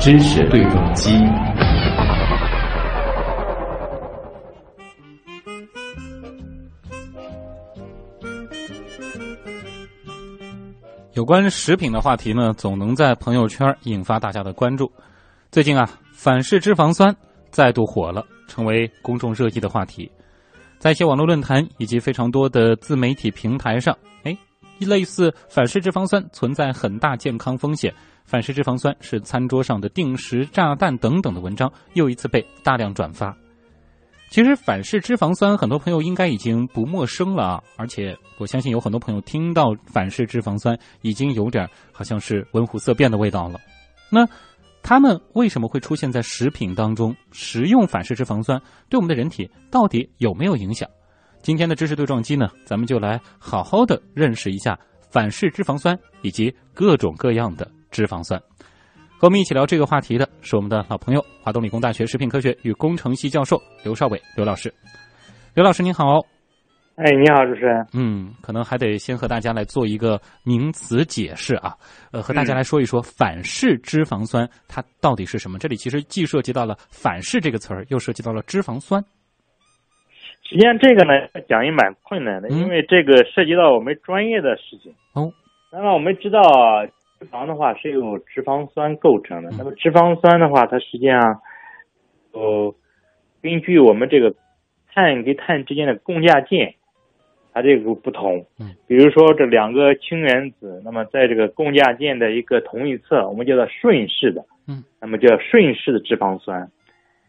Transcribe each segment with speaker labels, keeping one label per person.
Speaker 1: 知识对撞机。
Speaker 2: 有关食品的话题呢，总能在朋友圈引发大家的关注。最近啊，反式脂肪酸再度火了，成为公众热议的话题。在一些网络论坛以及非常多的自媒体平台上，哎，类似反式脂肪酸存在很大健康风险，反式脂肪酸是餐桌上的定时炸弹等等的文章，又一次被大量转发。其实反式脂肪酸，很多朋友应该已经不陌生了啊！而且我相信有很多朋友听到反式脂肪酸，已经有点好像是闻虎色变的味道了。那他们为什么会出现在食品当中？食用反式脂肪酸对我们的人体到底有没有影响？今天的知识对撞机呢，咱们就来好好的认识一下反式脂肪酸以及各种各样的脂肪酸。和我们一起聊这个话题的是我们的老朋友，华东理工大学食品科学与工程系教授刘少伟刘老师。刘老师您好，
Speaker 3: 哎，你好，主持人。
Speaker 2: 嗯，可能还得先和大家来做一个名词解释啊，呃，和大家来说一说反式脂肪酸它到底是什么。这里其实既涉及到了反式这个词儿，又涉及到了脂肪酸。
Speaker 3: 实际上这个呢讲也蛮困难的，因为这个涉及到我们专业的事情。
Speaker 2: 哦，
Speaker 3: 那么我们知道。脂肪的话是由脂肪酸构成的。那么脂肪酸的话，它实际上，呃，根据我们这个碳跟碳之间的共价键，它这个不同。
Speaker 2: 嗯。
Speaker 3: 比如说这两个氢原子，那么在这个共价键的一个同一侧，我们叫做顺式的。
Speaker 2: 嗯。
Speaker 3: 那么叫顺式的脂肪酸。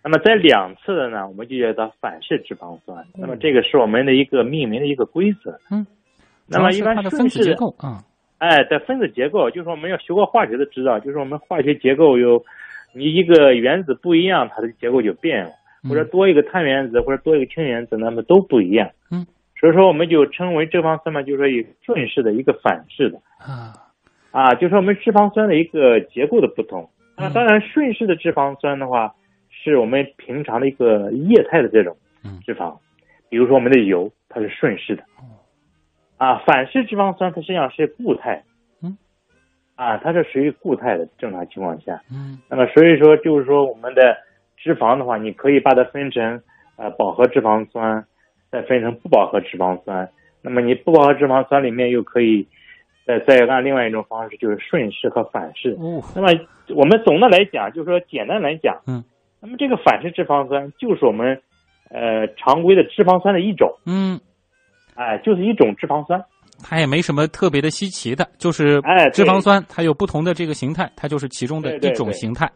Speaker 3: 那么在两侧的呢，我们就叫它反式脂肪酸。那么这个是我们的一个命名的一个规则。
Speaker 2: 嗯。
Speaker 3: 那么一般
Speaker 2: 分子结构啊。
Speaker 3: 哎，在分子结构，就是我们要学过化学的知道，就是我们化学结构有，你一个原子不一样，它的结构就变了，或者多一个碳原子或者多一个氢原子，那么都不一样。
Speaker 2: 嗯，
Speaker 3: 所以说我们就称为脂肪酸嘛，就是说以顺式的一个反式的
Speaker 2: 啊，
Speaker 3: 啊，就是我们脂肪酸的一个结构的不同。那当然，顺式的脂肪酸的话，是我们平常的一个液态的这种脂肪，比如说我们的油，它是顺势的。啊，反式脂肪酸它实际上是固态，
Speaker 2: 嗯，
Speaker 3: 啊，它是属于固态的正常情况下，
Speaker 2: 嗯，
Speaker 3: 那么所以说就是说我们的脂肪的话，你可以把它分成呃饱和脂肪酸，再分成不饱和脂肪酸，那么你不饱和脂肪酸里面又可以再再按另外一种方式，就是顺势和反式。
Speaker 2: 哦，
Speaker 3: 那么我们总的来讲，就是说简单来讲，
Speaker 2: 嗯，
Speaker 3: 那么这个反式脂肪酸就是我们呃常规的脂肪酸的一种，
Speaker 2: 嗯。
Speaker 3: 哎，就是一种脂肪酸，
Speaker 2: 它也没什么特别的稀奇的，就是
Speaker 3: 哎，
Speaker 2: 脂肪酸它有不同的这个形态，它就是其中的一种形态，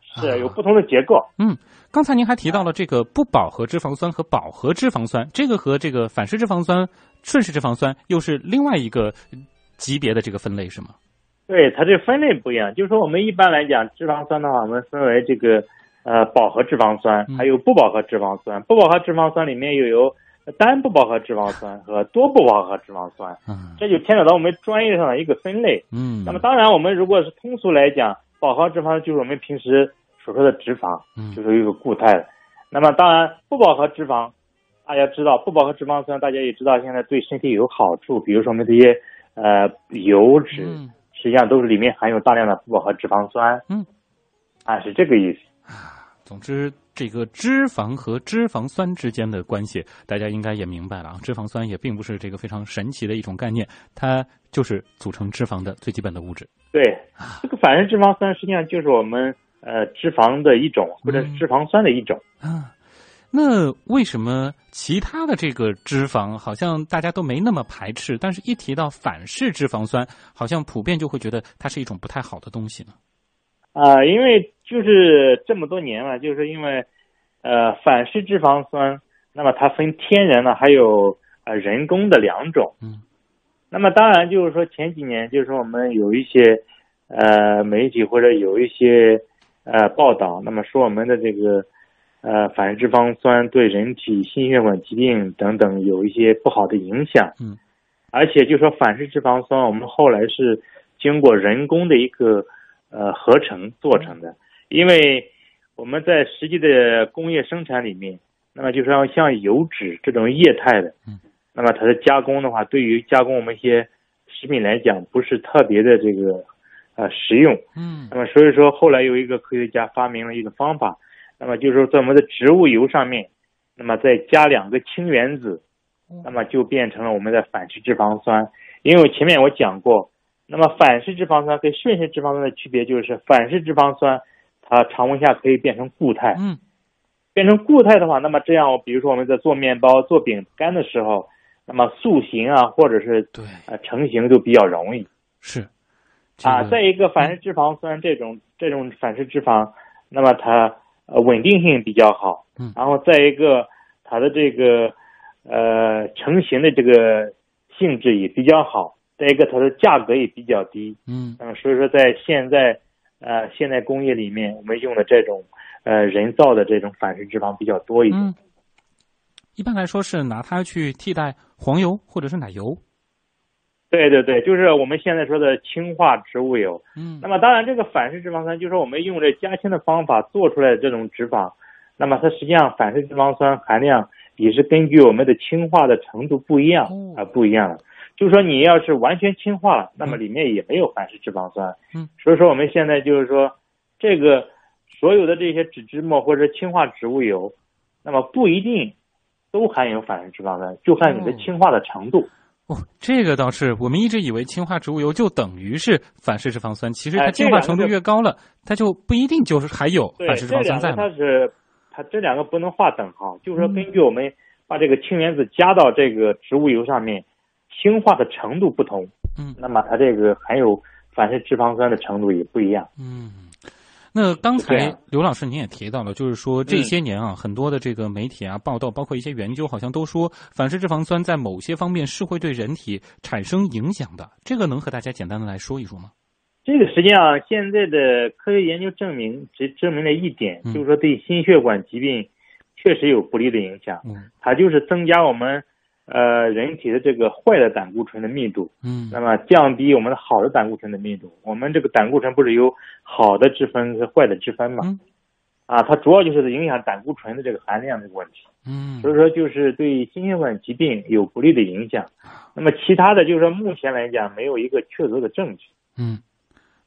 Speaker 3: 是有不同的结构。
Speaker 2: 嗯，刚才您还提到了这个不饱和脂肪酸和饱和脂肪酸，这个和这个反式脂肪酸、顺式脂肪酸又是另外一个级别的这个分类是吗？
Speaker 3: 对，它这分类不一样，就是说我们一般来讲脂肪酸的话，我们分为这个呃饱和脂肪酸，还有不饱和脂肪酸。不饱和脂肪酸里面又有。单不饱和脂肪酸和多不饱和脂肪酸，
Speaker 2: 嗯，
Speaker 3: 这就牵扯到我们专业上的一个分类，
Speaker 2: 嗯，
Speaker 3: 那么当然我们如果是通俗来讲，饱和脂肪就是我们平时所说的脂肪，
Speaker 2: 嗯，
Speaker 3: 就是一个固态的。那么当然不饱和脂肪，大家知道不饱和脂肪酸，大家也知道现在对身体有好处，比如说我们这些呃油脂，实际上都是里面含有大量的不饱和脂肪酸，
Speaker 2: 嗯，
Speaker 3: 啊是这个意思。
Speaker 2: 总之。这个脂肪和脂肪酸之间的关系，大家应该也明白了啊。脂肪酸也并不是这个非常神奇的一种概念，它就是组成脂肪的最基本的物质。
Speaker 3: 对，这个反式脂肪酸实际上就是我们呃脂肪的一种，或者是脂肪酸的一种。
Speaker 2: 啊，那为什么其他的这个脂肪好像大家都没那么排斥，但是一提到反式脂肪酸，好像普遍就会觉得它是一种不太好的东西呢？
Speaker 3: 啊，因为就是这么多年了，就是因为，呃，反式脂肪酸，那么它分天然的还有呃人工的两种。
Speaker 2: 嗯。
Speaker 3: 那么当然就是说前几年就是说我们有一些呃媒体或者有一些呃报道，那么说我们的这个呃反式脂肪酸对人体心血管疾病等等有一些不好的影响。
Speaker 2: 嗯。
Speaker 3: 而且就说反式脂肪酸，我们后来是经过人工的一个。呃，合成做成的，因为我们在实际的工业生产里面，那么就是要像油脂这种液态的，
Speaker 2: 嗯，
Speaker 3: 那么它的加工的话，对于加工我们一些食品来讲不是特别的这个呃实用。
Speaker 2: 嗯
Speaker 3: 那么所以说后来有一个科学家发明了一个方法，那么就是说在我们的植物油上面，那么再加两个氢原子，那么就变成了我们的反式脂肪酸。因为前面我讲过，那么反式脂肪酸跟顺式脂肪酸的区别就是反式脂肪酸它常温下可以变成固态。
Speaker 2: 嗯
Speaker 3: 变成固态的话，那么这样，比如说我们在做面包、做饼干的时候，那么塑形啊，或者是
Speaker 2: 对
Speaker 3: 呃成型就比较容易
Speaker 2: 是这
Speaker 3: 啊。再一个，反式脂肪酸这种这种反式脂肪，那么它呃稳定性比较好，
Speaker 2: 嗯
Speaker 3: 然后再一个它的这个呃成型的这个性质也比较好，再一个它的价格也比较低。
Speaker 2: 嗯
Speaker 3: 那么所以说，在现在呃现代工业里面，我们用的这种呃人造的这种反式脂肪比较多一点。
Speaker 2: 嗯，一般来说是拿它去替代黄油或者是奶油。
Speaker 3: 对对对，就是我们现在说的氢化植物油。
Speaker 2: 嗯
Speaker 3: 那么当然，这个反式脂肪酸就是我们用这加氢的方法做出来的这种脂肪，那么它实际上反式脂肪酸含量也是根据我们的氢化的程度不一样
Speaker 2: 哦
Speaker 3: 啊、不一样的。就是说你要是完全氢化了，那么里面也没有反式脂肪酸。
Speaker 2: 嗯，
Speaker 3: 所以说我们现在就是说，这个所有的这些脂脂末或者氢化植物油，那么不一定都含有反式脂肪酸，就看你的
Speaker 2: 哦
Speaker 3: 氢化的程度。
Speaker 2: 哦，这个倒是，我们一直以为氢化植物油就等于是反式脂肪酸，其实它
Speaker 3: 哎
Speaker 2: 氢化程度越高了，它就不一定就是还有，反式脂肪酸在嘛。
Speaker 3: 它是它这两个不能划等号，就是说
Speaker 2: 嗯
Speaker 3: 根据我们把这个氢原子加到这个植物油上面，氢化的程度不同，
Speaker 2: 嗯
Speaker 3: 那么它这个含有反式脂肪酸的程度也不一样。
Speaker 2: 嗯，那刚才刘老师您也提到了，就是说这
Speaker 3: 嗯
Speaker 2: 些年啊，很多的这个媒体啊报道，包括一些研究，好像都说反式脂肪酸在某些方面是会对人体产生影响的。这个能和大家简单的来说一说吗？
Speaker 3: 这个实际上现在的科学研究证明，只证明了一点，
Speaker 2: 嗯
Speaker 3: 就是说对心血管疾病确实有不利的影响，
Speaker 2: 嗯
Speaker 3: 它就是增加我们呃人体的这个坏的胆固醇的密度。
Speaker 2: 嗯
Speaker 3: 那么降低我们的好的胆固醇的密度。我们这个胆固醇不是有好的脂分和坏的脂分嘛？
Speaker 2: 嗯
Speaker 3: 啊，它主要就是影响胆固醇的这个含量这个问题。
Speaker 2: 嗯
Speaker 3: 所以说，就是对心血管疾病有不利的影响。那么其他的就是说，目前来讲没有一个确凿的证据。
Speaker 2: 嗯，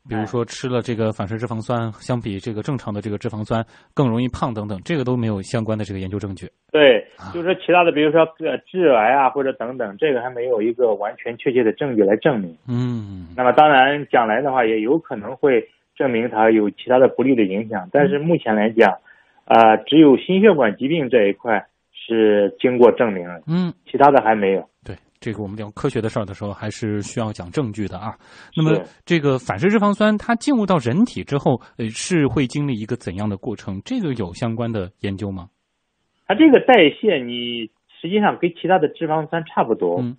Speaker 2: 比如说吃了这个反式脂肪酸，相比这个正常的这个脂肪酸更容易胖等等，这个都没有相关的这个研究证据。
Speaker 3: 对
Speaker 2: 啊，
Speaker 3: 就是说其他的，比如说呃致癌啊或者等等，这个还没有一个完全确切的证据来证明。
Speaker 2: 嗯
Speaker 3: 那么当然，将来的话也有可能会证明它有其他的不利的影响，但是目前来讲，啊、只有心血管疾病这一块是经过证明了，
Speaker 2: 嗯，
Speaker 3: 其他的还没有。
Speaker 2: 对，这个我们聊科学的事儿的时候，还是需要讲证据的啊。那么这个反式脂肪酸它进入到人体之后，呃，是会经历一个怎样的过程？这个有相关的研究吗？
Speaker 3: 它这个代谢，你实际上跟其他的脂肪酸差不多。
Speaker 2: 嗯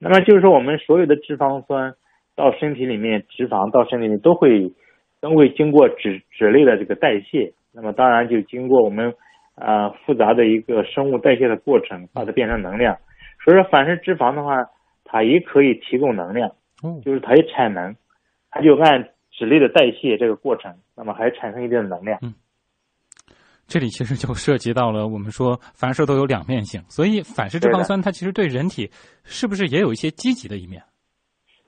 Speaker 3: 那么就是说，我们所有的脂肪酸到身体里面，脂肪到身体里都会都会经过脂脂类的这个代谢。那么当然就经过我们呃复杂的一个生物代谢的过程，把它变成能量。所以说，反式脂肪的话，它也可以提供能量，
Speaker 2: 哦，
Speaker 3: 就是它也产能，它就按脂类的代谢这个过程，那么还产生一定的能量。
Speaker 2: 这里其实就涉及到了我们说凡事都有两面性，所以反式脂肪酸它其实对人体是不是也有一些积极的一面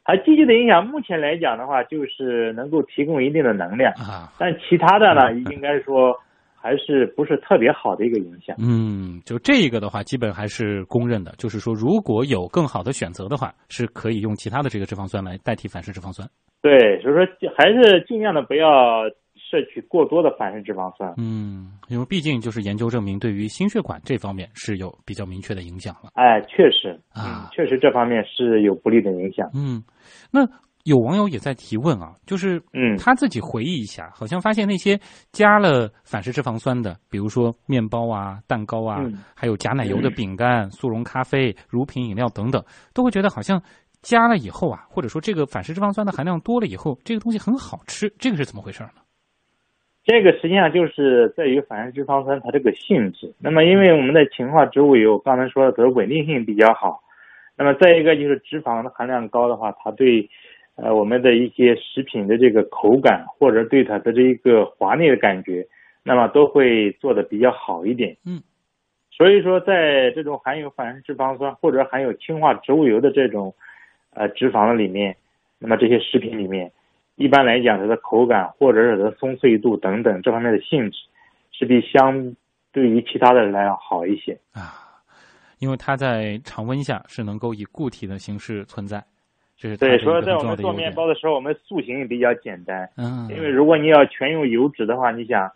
Speaker 3: 它积极的影响，目前来讲的话，就是能够提供一定的能量，
Speaker 2: 啊？
Speaker 3: 但其他的呢，应该说还是不是特别好的一个影响。
Speaker 2: 嗯，就这一个的话，基本还是公认的，就是说如果有更好的选择的话，是可以用其他的这个脂肪酸来代替反式脂肪酸。
Speaker 3: 对，所以说还是尽量的不要摄取过多的反式脂肪酸。
Speaker 2: 嗯，因为毕竟就是研究证明，对于心血管这方面是有比较明确的影响了。
Speaker 3: 哎，确实，
Speaker 2: 啊
Speaker 3: 嗯，确实这方面是有不利的影响。
Speaker 2: 嗯，那有网友也在提问啊，就是
Speaker 3: 嗯
Speaker 2: 他自己回忆一下，好像发现那些加了反式脂肪酸的，比如说面包啊、蛋糕啊，
Speaker 3: 嗯
Speaker 2: 还有加奶油的饼干、速溶咖啡、乳品饮料等等，都会觉得好像加了以后啊，或者说这个反式脂肪酸的含量多了以后，这个东西很好吃，这个是怎么回事呢？
Speaker 3: 这个实际上就是在于反式脂肪酸它这个性质。那么，因为我们的氰化植物油刚才说的，它的稳定性比较好。那么再一个就是脂肪的含量高的话，它对呃我们的一些食品的这个口感或者对它的这一个滑腻的感觉，那么都会做的比较好一点。
Speaker 2: 嗯。
Speaker 3: 所以说，在这种含有反式脂肪酸或者含有氢化植物油的这种呃脂肪的里面，那么这些食品里面，一般来讲它的口感或者是它的松脆度等等这方面的性质，是比相对于其他的来要好一些
Speaker 2: 啊。因为它在常温下是能够以固体的形式存在，这是
Speaker 3: 对。所以在我们做面包的时候，我们塑形也比较简单。
Speaker 2: 嗯。
Speaker 3: 因为如果你要全用油脂的话，你想，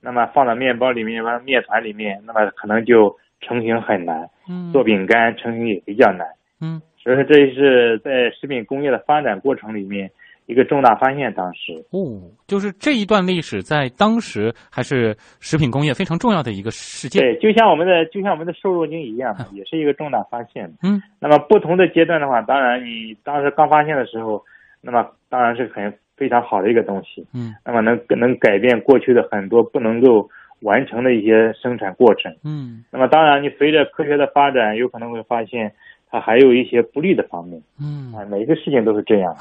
Speaker 3: 那么放到面包里面、放面团里面，那么可能就成型很难。
Speaker 2: 嗯。
Speaker 3: 做饼干成型也比较难。
Speaker 2: 嗯。
Speaker 3: 所以说，这是在食品工业的发展过程里面。一个重大发现，当时
Speaker 2: 哦，就是这一段历史在当时还是食品工业非常重要的一个事件。
Speaker 3: 对，就像我们的就像我们的瘦肉精一样，也是一个重大发现。
Speaker 2: 嗯，
Speaker 3: 那么不同的阶段的话，当然你当时刚发现的时候，那么当然是很非常好的一个东西。
Speaker 2: 嗯，
Speaker 3: 那么能能改变过去的很多不能够完成的一些生产过程。
Speaker 2: 嗯，
Speaker 3: 那么当然你随着科学的发展，有可能会发现它还有一些不利的方面。
Speaker 2: 嗯，
Speaker 3: 啊，每一个事情都是这样。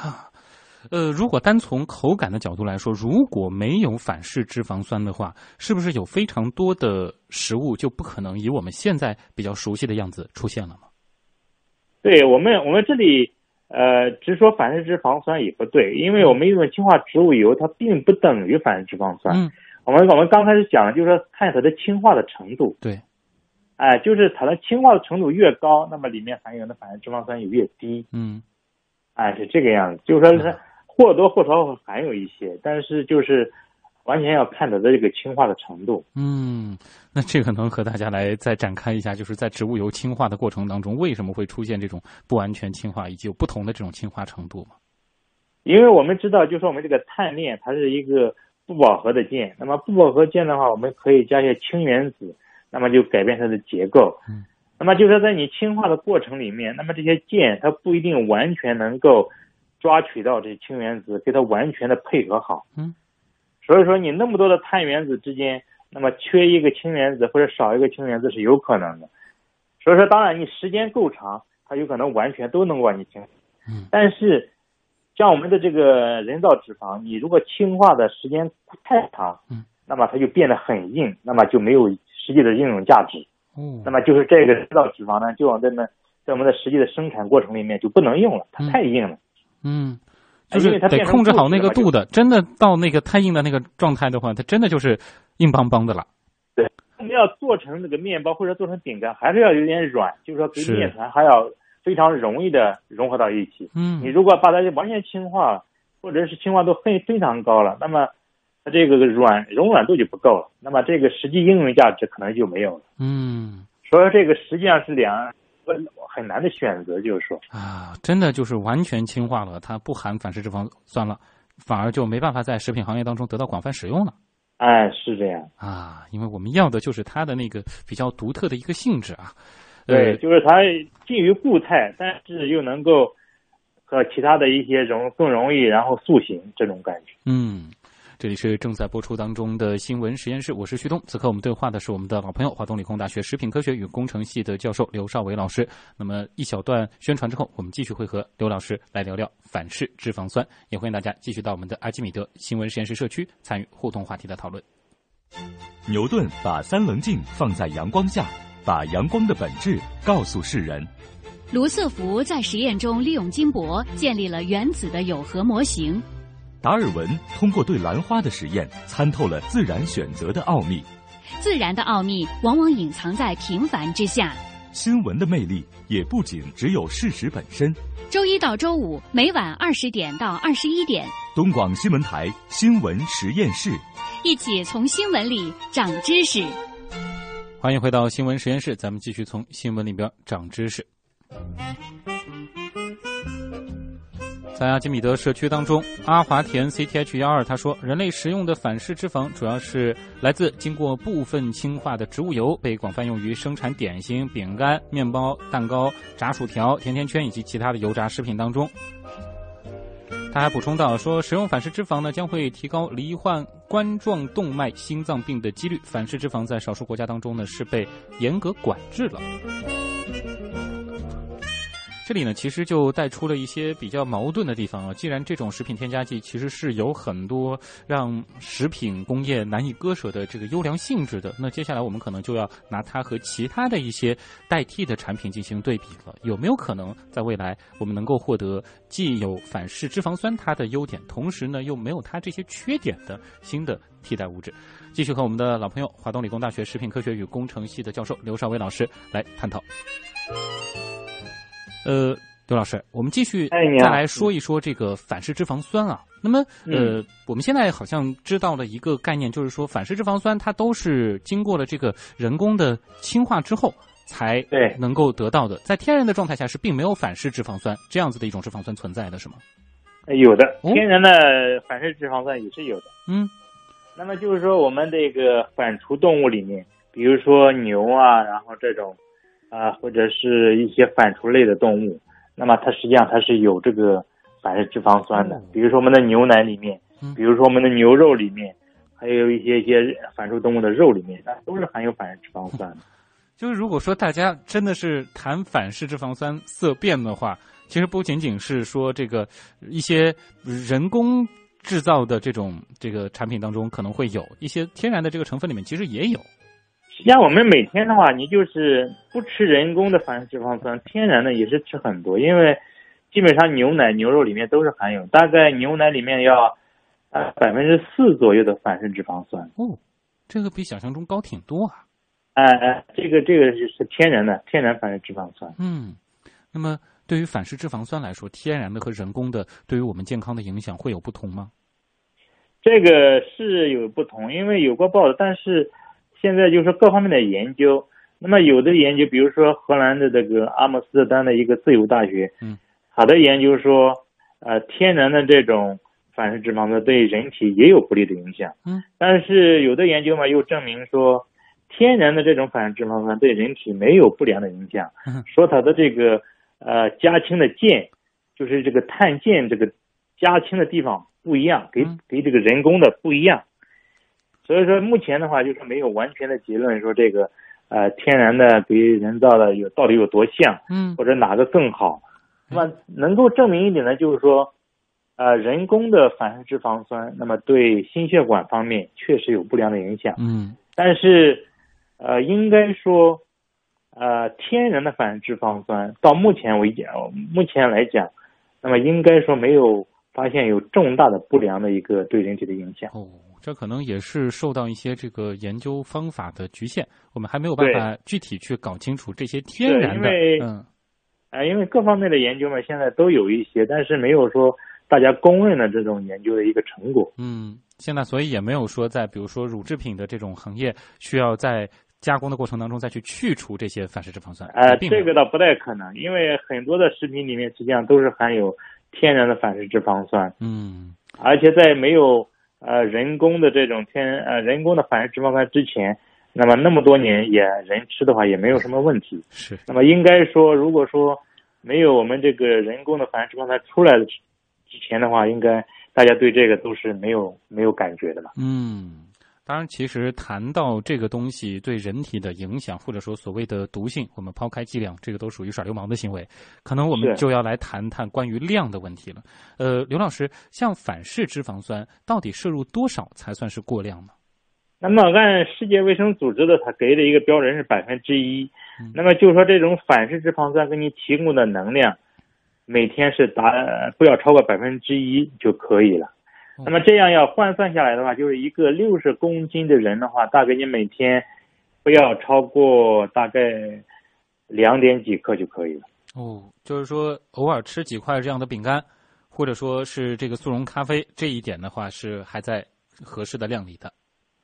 Speaker 2: 呃，如果单从口感的角度来说，如果没有反式脂肪酸的话，是不是有非常多的食物就不可能以我们现在比较熟悉的样子出现了吗？
Speaker 3: 对我们，我们这里呃，只说反式脂肪酸也不对，因为我们用的氢化植物油，它并不等于反式脂肪酸。
Speaker 2: 嗯，
Speaker 3: 我们我们刚开始讲，就是说看它的氢化的程度。
Speaker 2: 对，
Speaker 3: 哎，就是它的氢化的程度越高，那么里面含有的反式脂肪酸也越低。
Speaker 2: 嗯，
Speaker 3: 哎，是这个样子，就是说它。或多或少会含有一些，但是就是完全要看它的这个氢化的程度。
Speaker 2: 嗯，那这个能和大家来再展开一下，就是在植物油氢化的过程当中，为什么会出现这种不完全氢化，以及有不同的这种氢化程度吗？
Speaker 3: 因为我们知道，就说我们这个碳链它是一个不饱和的键，那么不饱和键的话，我们可以加一些氢原子，那么就改变它的结构。
Speaker 2: 嗯，
Speaker 3: 那么就是说在你氢化的过程里面，那么这些键它不一定完全能够。抓取到这些氢原子，给它完全的配合好。
Speaker 2: 嗯，
Speaker 3: 所以说你那么多的碳原子之间，那么缺一个氢原子或者少一个氢原子是有可能的。所以说，当然你时间够长，它有可能完全都能够把你清。
Speaker 2: 嗯，
Speaker 3: 但是像我们的这个人造脂肪，你如果氢化的时间太长，
Speaker 2: 嗯，
Speaker 3: 那么它就变得很硬，那么就没有实际的应用价值。
Speaker 2: 嗯，
Speaker 3: 那么就是这个人造脂肪呢，就往在那在我们的实际的生产过程里面就不能用了，它太硬了。
Speaker 2: 嗯，就是得控制好那个度的，真的到那个太硬的那个状态的话，它真的就是硬邦邦的了。
Speaker 3: 对，我们要做成那个面包或者做成饼干，还是要有点软，就是说跟面团还要非常容易的融合到一起。
Speaker 2: 嗯，
Speaker 3: 你如果把它完全氢化，或者是氢化度非非常高了，那么它这个软柔软度就不够了，那么这个实际应用价值可能就没有了。
Speaker 2: 嗯，
Speaker 3: 所以这个实际上是两。很难的选择，就是说
Speaker 2: 啊，真的就是完全氢化了，它不含反式脂肪酸了，反而就没办法在食品行业当中得到广泛使用了。
Speaker 3: 哎，是这样
Speaker 2: 啊，因为我们要的就是它的那个比较独特的一个性质啊。
Speaker 3: 对，就是它近于固态，但是又能够和其他的一些容更容易然后塑形这种感觉。
Speaker 2: 嗯。这里是正在播出当中的新闻实验室，我是旭东。此刻我们对话的是我们的老朋友，华东理工大学食品科学与工程系的教授刘少伟老师。那么一小段宣传之后，我们继续会和刘老师来聊聊反式脂肪酸，也欢迎大家继续到我们的阿基米德新闻实验室社区参与互动话题的讨论。
Speaker 4: 牛顿把三棱镜放在阳光下，把阳光的本质告诉世人。
Speaker 5: 卢瑟福在实验中利用金箔建立了原子的有核模型。
Speaker 4: 达尔文通过对兰花的实验，参透了自然选择的奥秘。
Speaker 5: 自然的奥秘往往隐藏在平凡之下。
Speaker 4: 新闻的魅力也不仅只有事实本身。
Speaker 5: 周一到周五每晚二十点到二十一点，
Speaker 4: 东广新闻台新闻实验室，
Speaker 5: 一起从新闻里长知识。
Speaker 2: 欢迎回到新闻实验室，咱们继续从新闻里边长知识。在阿基米德社区当中，阿华田 CTH 幺二他说，人类食用的反式脂肪主要是来自经过部分氢化的植物油，被广泛用于生产点心、饼干、面包、蛋糕、炸薯条、甜甜圈以及其他的油炸食品当中。他还补充到说，食用反式脂肪呢，将会提高罹患冠状动脉心脏病的几率。反式脂肪在少数国家当中呢，是被严格管制了。这里呢，其实就带出了一些比较矛盾的地方啊。既然这种食品添加剂其实是有很多让食品工业难以割舍的这个优良性质的，那接下来我们可能就要拿它和其他的一些代替的产品进行对比了。有没有可能在未来我们能够获得既有反式脂肪酸它的优点，同时呢又没有它这些缺点的新的替代物质？继续和我们的老朋友华东理工大学食品科学与工程系的教授刘少伟老师来探讨。呃，刘老师，我们继续再来说一说这个反式脂肪酸啊。那么，呃，我们现在好像知道了一个概念，就是说反式脂肪酸它都是经过了这个人工的氢化之后才能够得到的，在天然的状态下是并没有反式脂肪酸这样子的一种脂肪酸存在的是吗？
Speaker 3: 有的，天然的反式脂肪酸也是有的。
Speaker 2: 嗯，
Speaker 3: 那么就是说我们这个反刍动物里面，比如说牛啊，然后这种。啊，或者是一些反刍类的动物，那么它实际上它是有这个反式脂肪酸的，比如说我们的牛奶里面，比如说我们的牛肉里面，还有一些一些反刍动物的肉里面，那都是含有反式脂肪酸的。
Speaker 2: 就是如果说大家真的是谈反式脂肪酸色变的话，其实不仅仅是说这个一些人工制造的这种这个产品当中可能会有一些天然的这个成分里面其实也有。
Speaker 3: 实际上，我们每天的话，你就是不吃人工的反式脂肪酸，天然的也是吃很多，因为基本上牛奶、牛肉里面都是含有，大概牛奶里面要啊百分之四左右的反式脂肪酸。
Speaker 2: 哦，这个比想象中高挺多啊！
Speaker 3: 哎哎，这个这个是是天然的，天然反式脂肪酸。
Speaker 2: 嗯，那么对于反式脂肪酸来说，天然的和人工的对于我们健康的影响会有不同吗？
Speaker 3: 这个是有不同，因为有过报道，但是。现在就是各方面的研究，那么有的研究，比如说荷兰的这个阿姆斯特丹的一个自由大学，
Speaker 2: 嗯，
Speaker 3: 好的研究说，呃，天然的这种反式脂肪酸对人体也有不利的影响，
Speaker 2: 嗯，
Speaker 3: 但是有的研究嘛又证明说，天然的这种反式脂肪酸对人体没有不良的影响，说它的这个呃加氢的键，就是这个碳键这个加氢的地方不一样，给给这个人工的不一样。所以说，目前的话就是没有完全的结论，说这个，呃，天然的比人造的有到底有多像，
Speaker 2: 嗯，
Speaker 3: 或者哪个更好。那么能够证明一点呢，就是说，呃，人工的反式脂肪酸，那么对心血管方面确实有不良的影响，
Speaker 2: 嗯，
Speaker 3: 但是，呃，应该说，呃，天然的反式脂肪酸到目前为止，目前来讲，那么应该说没有发现有重大的不良的一个对人体的影响。
Speaker 2: 哦。这可能也是受到一些这个研究方法的局限，我们还没有办法具体去搞清楚这些天然的，嗯，
Speaker 3: 啊，因为各方面的研究嘛，现在都有一些，但是没有说大家公认的这种研究的一个成果。
Speaker 2: 嗯，现在所以也没有说在比如说乳制品的这种行业需要在加工的过程当中再去去除这些反式脂肪酸。
Speaker 3: 呃，这个倒不太可能，因为很多的食品里面实际上都是含有天然的反式脂肪酸。
Speaker 2: 嗯，
Speaker 3: 而且在没有。呃，人工的这种天呃人工的反式脂肪酸之前，那么那么多年也人吃的话也没有什么问题。
Speaker 2: 是。
Speaker 3: 那么应该说，如果说没有我们这个人工的反式脂肪酸出来的之前的话，应该大家对这个都是没有没有感觉的吧。
Speaker 2: 嗯。当然，其实谈到这个东西对人体的影响，或者说所谓的毒性，我们抛开剂量，这个都属于耍流氓的行为。可能我们就要来谈谈关于量的问题了。呃，刘老师，像反式脂肪酸到底摄入多少才算是过量呢？
Speaker 3: 那么按世界卫生组织的它给的一个标准是百分之一。那么就是说，这种反式脂肪酸给你提供的能量，每天是达不要超过百分之一就可以了。那么这样要换算下来的话，就是一个六十公斤的人的话，大概你每天不要超过大概两点几克就可以了。
Speaker 2: 哦，就是说偶尔吃几块这样的饼干，或者说是这个速溶咖啡，这一点的话是还在合适的量里的。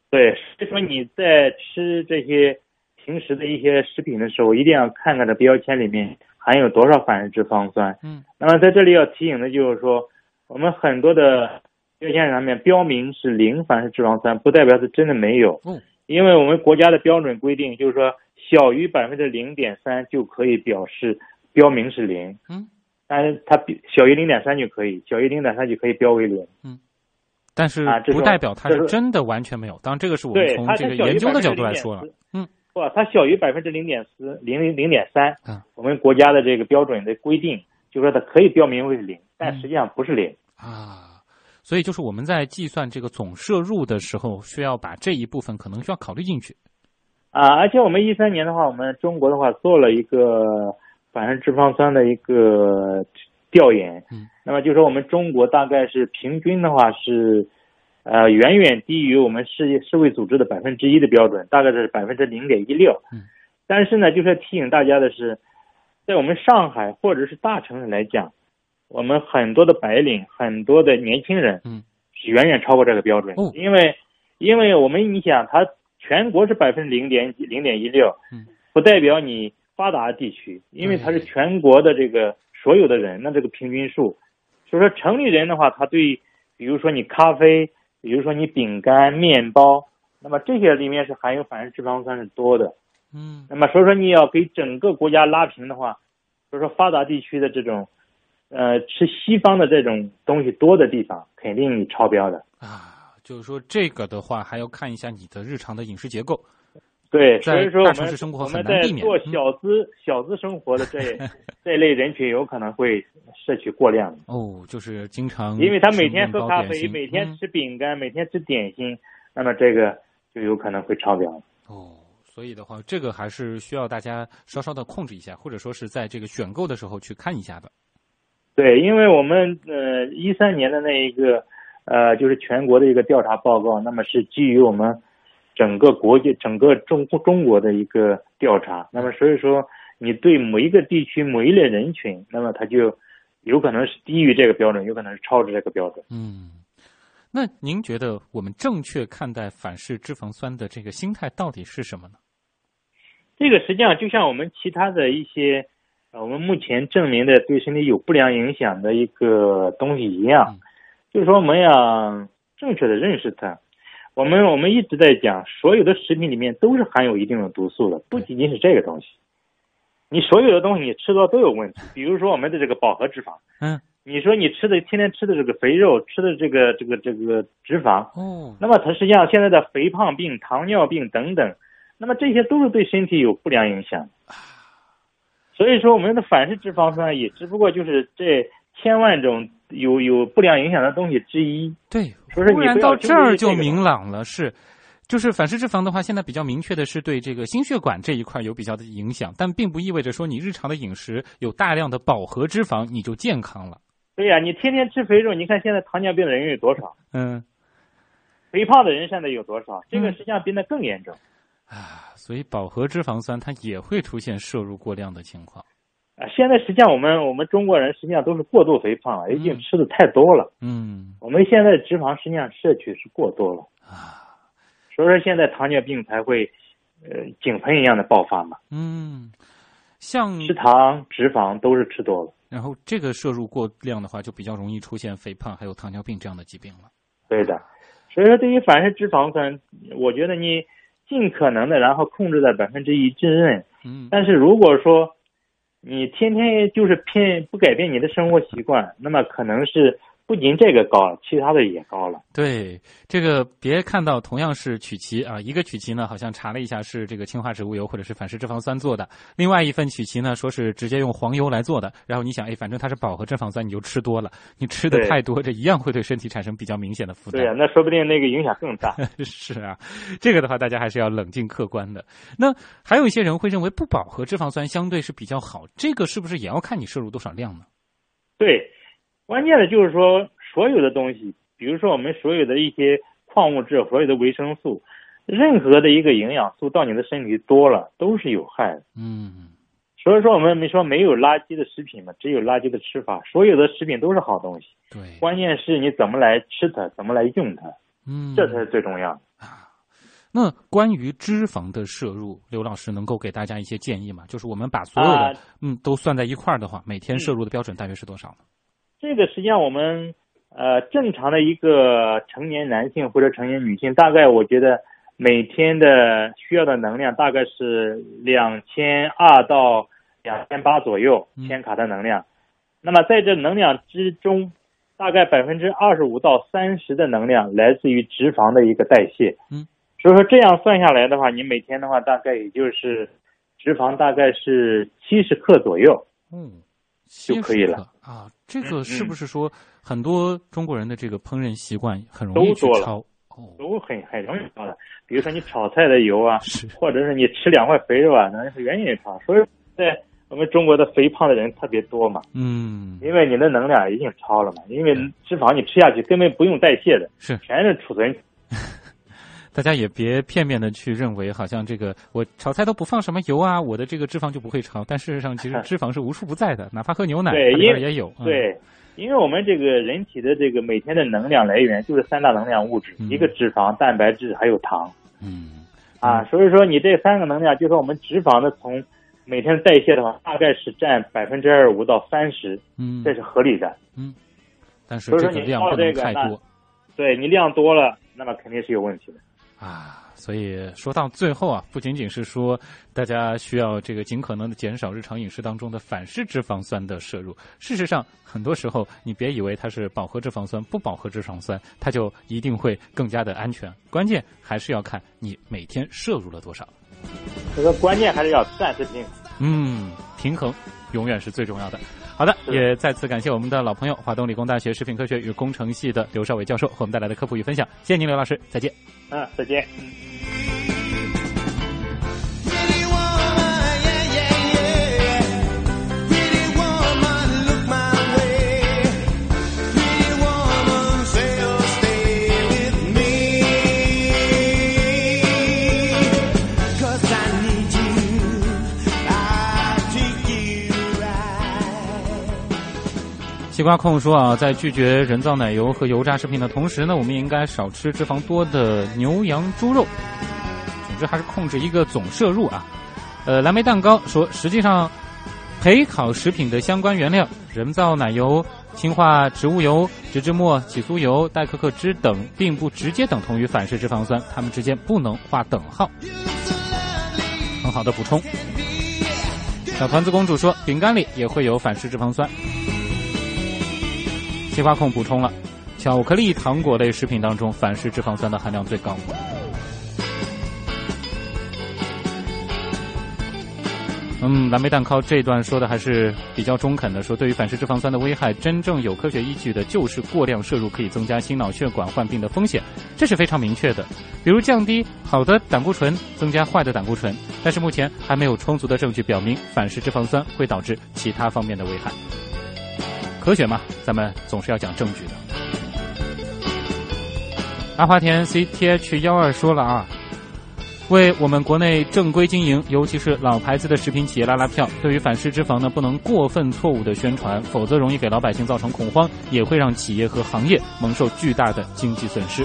Speaker 3: 对，所以说你在吃这些平时的一些食品的时候，一定要看看这标签里面含有多少反式脂肪酸。
Speaker 2: 嗯。
Speaker 3: 那么在这里要提醒的就是说，我们很多的。标签上面标明是零凡是脂肪酸，不代表是真的没有。
Speaker 2: 嗯，
Speaker 3: 因为我们国家的标准规定，就是说小于百分之零点三就可以表示标明是零。
Speaker 2: 嗯，
Speaker 3: 但是它小于零点三就可以，小于零点三就可以标为零。
Speaker 2: 嗯，但是不代表它是真的完全没有。当然，这个是我们从这个研究的角度来说了。嗯，
Speaker 3: 不，它小于百分之零点四零零零点三
Speaker 2: 嗯，
Speaker 3: 我们国家的这个标准的规定，就说它可以标明为零，但实际上不是零。
Speaker 2: 啊，所以就是我们在计算这个总摄入的时候，需要把这一部分可能需要考虑进去。
Speaker 3: 啊，而且我们一三年的话，我们中国的话做了一个反式脂肪酸的一个调研，
Speaker 2: 嗯，
Speaker 3: 那么就说我们中国大概是平均的话是，呃，远远低于我们世界世卫组织的百分之一的标准，大概是百分之零点一六，
Speaker 2: 嗯，
Speaker 3: 但是呢，就是要提醒大家的是，在我们上海或者是大城市来讲，我们很多的白领，很多的年轻人，
Speaker 2: 嗯，
Speaker 3: 是远远超过这个标准，
Speaker 2: 哦。
Speaker 3: 因为因为我们你想，它全国是百分之零点几零点一六，
Speaker 2: 嗯，
Speaker 3: 不代表你发达地区，因为它是全国的这个所有的人，那这个平均数，所以说城里人的话，他对，比如说你咖啡，比如说你饼干、面包，那么这些里面是含有反式脂肪酸是多的，
Speaker 2: 嗯。
Speaker 3: 那么所以说你要给整个国家拉平的话，所以说发达地区的这种，呃，吃西方的这种东西多的地方，肯定你超标的。
Speaker 2: 啊，就是说这个的话，还要看一下你的日常的饮食结构。
Speaker 3: 对，所以说我们
Speaker 2: 市生活
Speaker 3: 我们在做
Speaker 2: 嗯
Speaker 3: 小资、小资生活的这这类人群，有可能会摄取过量，
Speaker 2: 哦，就是经常
Speaker 3: 因为他每天喝咖啡，每天
Speaker 2: 嗯
Speaker 3: 吃饼干，每天吃点心，那么这个就有可能会超标。
Speaker 2: 哦，所以的话，这个还是需要大家稍稍的控制一下，或者说是在这个选购的时候去看一下的。
Speaker 3: 对，因为我们呃一三年的那一个呃就是全国的一个调查报告，那么是基于我们整个国际整个中中国的一个调查，那么所以说你对某一个地区某一类人群，那么它就有可能是低于这个标准，有可能是超出这个标准。
Speaker 2: 嗯，那您觉得我们正确看待反式脂肪酸的这个心态到底是什么呢？
Speaker 3: 这个实际上就像我们其他的一些，呃，我们目前证明的对身体有不良影响的一个东西一样
Speaker 2: 嗯，
Speaker 3: 就是说我们要正确的认识它。我们我们一直在讲，所有的食品里面都是含有一定的毒素的，不仅仅是这个东西。你所有的东西你吃到都有问题，比如说我们的这个饱和脂肪，
Speaker 2: 嗯，
Speaker 3: 你说你吃的天天吃的这个肥肉，吃的这个这个这个脂肪，
Speaker 2: 哦，
Speaker 3: 那么它实际上现在的肥胖病、糖尿病等等，那么这些都是对身体有不良影响。所以说，我们的反式脂肪酸也只不过就是这千万种有有不良影响的东西之一。
Speaker 2: 对，
Speaker 3: 不要纠
Speaker 2: 到这儿就明朗了，是。就是反式脂肪的话，现在比较明确的是对这个心血管这一块有比较的影响，但并不意味着说你日常的饮食有大量的饱和脂肪你就健康了。
Speaker 3: 对呀、你天天吃肥肉，你看现在糖尿病的人有多少？
Speaker 2: 嗯
Speaker 3: 肥胖的人现在有多少？这个
Speaker 2: 嗯
Speaker 3: 实际上变得更严重。
Speaker 2: 啊，所以饱和脂肪酸它也会出现摄入过量的情况。
Speaker 3: 啊，现在实际上我们我们中国人实际上都是过度肥胖了，已经
Speaker 2: 嗯
Speaker 3: 吃的太多了。
Speaker 2: 嗯
Speaker 3: 我们现在脂肪实际上摄取是过多了。
Speaker 2: 啊
Speaker 3: 所以说现在糖尿病才会，呃，井喷一样的爆发嘛。
Speaker 2: 嗯，像
Speaker 3: 吃糖、脂肪都是吃多了。
Speaker 2: 然后这个摄入过量的话，就比较容易出现肥胖还有糖尿病这样的疾病了。
Speaker 3: 对的。所以说，对于反式脂肪酸，我觉得你尽可能的，然后控制在百分之一之内。
Speaker 2: 嗯
Speaker 3: 但是如果说你天天就是偏不改变你的生活习惯，那么可能是不仅这个高了，其他的也高了。
Speaker 2: 对，这个别看到同样是曲奇啊，一个曲奇呢好像查了一下是这个氢化植物油或者是反式脂肪酸做的，另外一份曲奇呢说是直接用黄油来做的。然后你想，哎，反正它是饱和脂肪酸，你就吃多了，你吃的太多，这一样会对身体产生比较明显的负担。
Speaker 3: 对呀、那说不定那个影响更大。
Speaker 2: 是啊，这个的话大家还是要冷静客观的。那还有一些人会认为不饱和脂肪酸相对是比较好，这个是不是也要看你摄入多少量呢？
Speaker 3: 对，关键的就是说，所有的东西，比如说我们所有的一些矿物质、所有的维生素，任何的一个营养素到你的身体多了都是有害的。
Speaker 2: 嗯
Speaker 3: 所以说我们没说没有垃圾的食品嘛，只有垃圾的吃法。所有的食品都是好东西，
Speaker 2: 对，
Speaker 3: 关键是你怎么来吃它，怎么来用它，
Speaker 2: 嗯，
Speaker 3: 这才是最重要的。
Speaker 2: 那关于脂肪的摄入，刘老师能够给大家一些建议吗？就是我们把所有的、
Speaker 3: 啊
Speaker 2: 嗯都算在一块儿的话，每天摄入的标准大约是多少呢？
Speaker 3: 这个实际上我们呃正常的一个成年男性或者成年女性，大概我觉得每天的需要的能量大概是两千二到两千八左右
Speaker 2: 嗯
Speaker 3: 千卡的能量。那么在这能量之中，大概百分之二十五到三十的能量来自于脂肪的一个代谢。
Speaker 2: 嗯，
Speaker 3: 所以说这样算下来的话，你每天的话大概也就是脂肪大概是七十克左右，
Speaker 2: 嗯，
Speaker 3: 就可以了
Speaker 2: 啊。这个
Speaker 3: 嗯
Speaker 2: 是不是说很多中国人的这个烹饪习惯很容易去
Speaker 3: 了都很很容易超的。比如说你炒菜的油啊，或者是你吃两块肥肉啊，那是远远超。所以在我们中国的肥胖的人特别多嘛，
Speaker 2: 嗯，
Speaker 3: 因为你的能量已经超了嘛，因为脂肪你吃下去根本不用代谢的，
Speaker 2: 是
Speaker 3: 全是储存。
Speaker 2: 大家也别片面的去认为，好像这个我炒菜都不放什么油啊，我的这个脂肪就不会超。但事实上，其实 脂肪是无处不在的，哪怕喝牛奶，里
Speaker 3: 对
Speaker 2: 也有。嗯，
Speaker 3: 对，因为我们这个人体的这个每天的能量来源就是三大能量物质，
Speaker 2: 嗯
Speaker 3: 一个脂肪、蛋白质还有糖
Speaker 2: 嗯，
Speaker 3: 啊。所以说你这三个能量，就说我们脂肪的从每天代谢的话，大概是占百分之二五到三十，
Speaker 2: 嗯，
Speaker 3: 这是合理的。
Speaker 2: 嗯但是这个量不能太多
Speaker 3: 对你量多了，那么肯定是有问题的。
Speaker 2: 啊。所以说到最后啊，不仅仅是说大家需要这个尽可能的减少日常饮食当中的反式脂肪酸的摄入。事实上，很多时候你别以为它是饱和脂肪酸，不饱和脂肪酸，它就一定会更加的安全。关键还是要看你每天摄入了多少。
Speaker 3: 这个关键还是要暂时平衡。
Speaker 2: 嗯，平衡永远是最重要的。好的，也再次感谢我们的老朋友，华东理工大学食品科学与工程系的刘少伟教授和我们带来的科普与分享。谢谢您，刘老师，再见。
Speaker 3: 嗯，再见。
Speaker 2: 西瓜控说啊，在拒绝人造奶油和油炸食品的同时呢，我们也应该少吃脂肪多的牛羊猪肉。总之还是控制一个总摄入啊。呃，蓝莓蛋糕说，实际上焙烤食品的相关原料，人造奶油、氢化植物油、植脂末、起酥油、代可可脂等，并不直接等同于反式脂肪酸，它们之间不能画等号。很好的补充。小团子公主说，饼干里也会有反式脂肪酸。西瓜控补充了，巧克力、糖果类食品当中，反式脂肪酸的含量最高。嗯，蓝莓蛋糕这段说的还是比较中肯的，说对于反式脂肪酸的危害，真正有科学依据的就是过量摄入可以增加心脑血管患病的风险，这是非常明确的。比如降低好的胆固醇，增加坏的胆固醇，但是目前还没有充足的证据表明反式脂肪酸会导致其他方面的危害。科学嘛，咱们总是要讲证据的。阿华田 CTH 幺二说了啊，为我们国内正规经营，尤其是老牌子的食品企业拉拉票。对于反式脂肪呢，不能过分错误的宣传，否则容易给老百姓造成恐慌，也会让企业和行业蒙受巨大的经济损失。